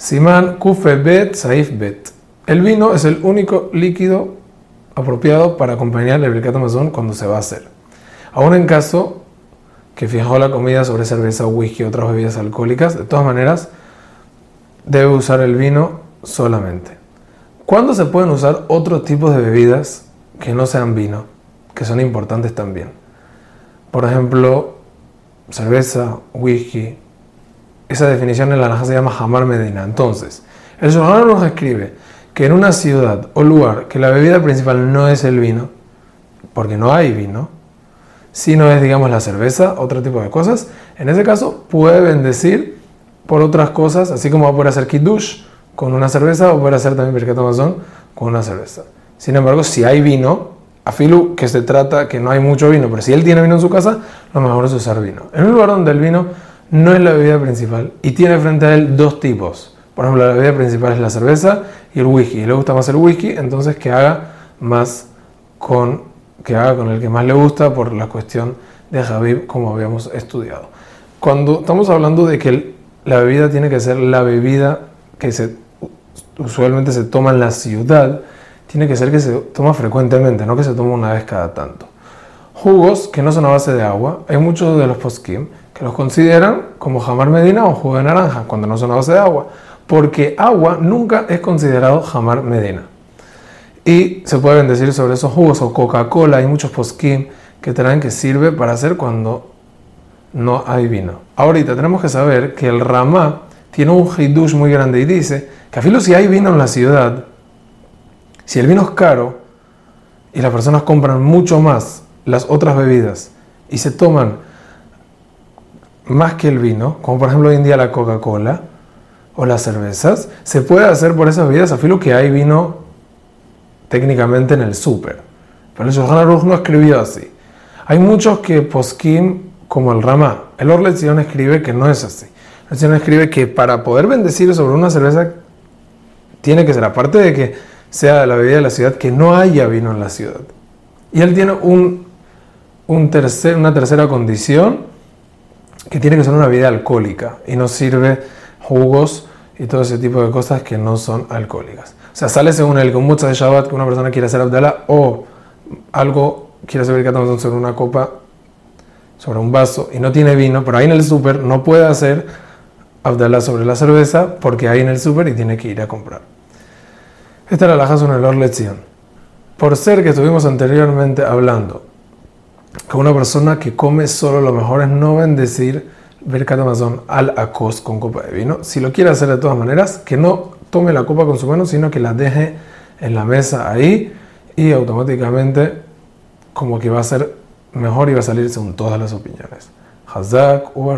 Simán Kufe Bet Saif Bet. El vino es el único líquido apropiado para acompañar el Birkat Amazon cuando se va a hacer. Aún en caso que fijó la comida sobre cerveza, whisky y otras bebidas alcohólicas, de todas maneras debe usar el vino solamente. ¿Cuándo se pueden usar otros tipos de bebidas que no sean vino, que son importantes también? Por ejemplo, cerveza, whisky. Esa definición en la Naja se llama Hamar Medina. Entonces, el Shulchan nos escribe que en una ciudad o lugar que la bebida principal no es el vino, porque no hay vino, sino es, digamos, la cerveza, otro tipo de cosas, en ese caso puede bendecir por otras cosas, así como va a poder hacer kiddush con una cerveza o puede hacer también Birkat Amazon con una cerveza. Sin embargo, si hay vino, a Filu que se trata que no hay mucho vino, pero si él tiene vino en su casa, lo mejor es usar vino. En un lugar donde el vino no es la bebida principal y tiene frente a él dos tipos. Por ejemplo, la bebida principal es la cerveza y el whisky. Y le gusta más el whisky, entonces que haga más con que haga con el que más le gusta por la cuestión de Javib, como habíamos estudiado. Cuando estamos hablando de que la bebida tiene que ser la bebida que usualmente se toma en la ciudad, tiene que ser que se toma frecuentemente, no que se toma una vez cada tanto. Jugos que no son a base de agua, hay muchos de los poskim los consideran como jamar medina o jugo de naranja, cuando no son a base de agua, porque agua nunca es considerado jamar medina. Y se pueden decir sobre esos jugos o Coca-Cola, hay muchos poskim que traen que sirve para hacer cuando no hay vino. Ahorita tenemos que saber que el Ramá tiene un hidush muy grande y dice que a filo si hay vino en la ciudad, si el vino es caro y las personas compran mucho más las otras bebidas y se toman más que el vino, como por ejemplo hoy en día la Coca-Cola o las cervezas, se puede hacer por esas bebidas a filo que hay vino técnicamente en el súper. Pero el Shulchan Aruch no escribió así. Hay muchos que poskim como el Rama. El Orlezion escribe que no es así. El Orlezion escribe que para poder bendecir sobre una cerveza tiene que ser, aparte de que sea la bebida de la ciudad, que no haya vino en la ciudad. Y él tiene un, un tercer, una tercera condición, que tiene que ser una bebida alcohólica y no sirve jugos y todo ese tipo de cosas que no son alcohólicas. O sea, sale según el mucho de Shabbat que una persona quiere hacer Abdallah o algo quiere hacer Birkat sobre una copa, sobre un vaso y no tiene vino, pero ahí en el súper no puede hacer Abdallah sobre la cerveza porque hay en el súper y tiene que ir a comprar. Esta era la Hasun el lección. Por ser que estuvimos anteriormente hablando que una persona que come solo lo mejor es no bendecir Birkat Amazon al acos con copa de vino. Si lo quiere hacer de todas maneras, que no tome la copa con su mano, sino que la deje en la mesa ahí y automáticamente como que va a ser mejor y va a salir según todas las opiniones. Hazak u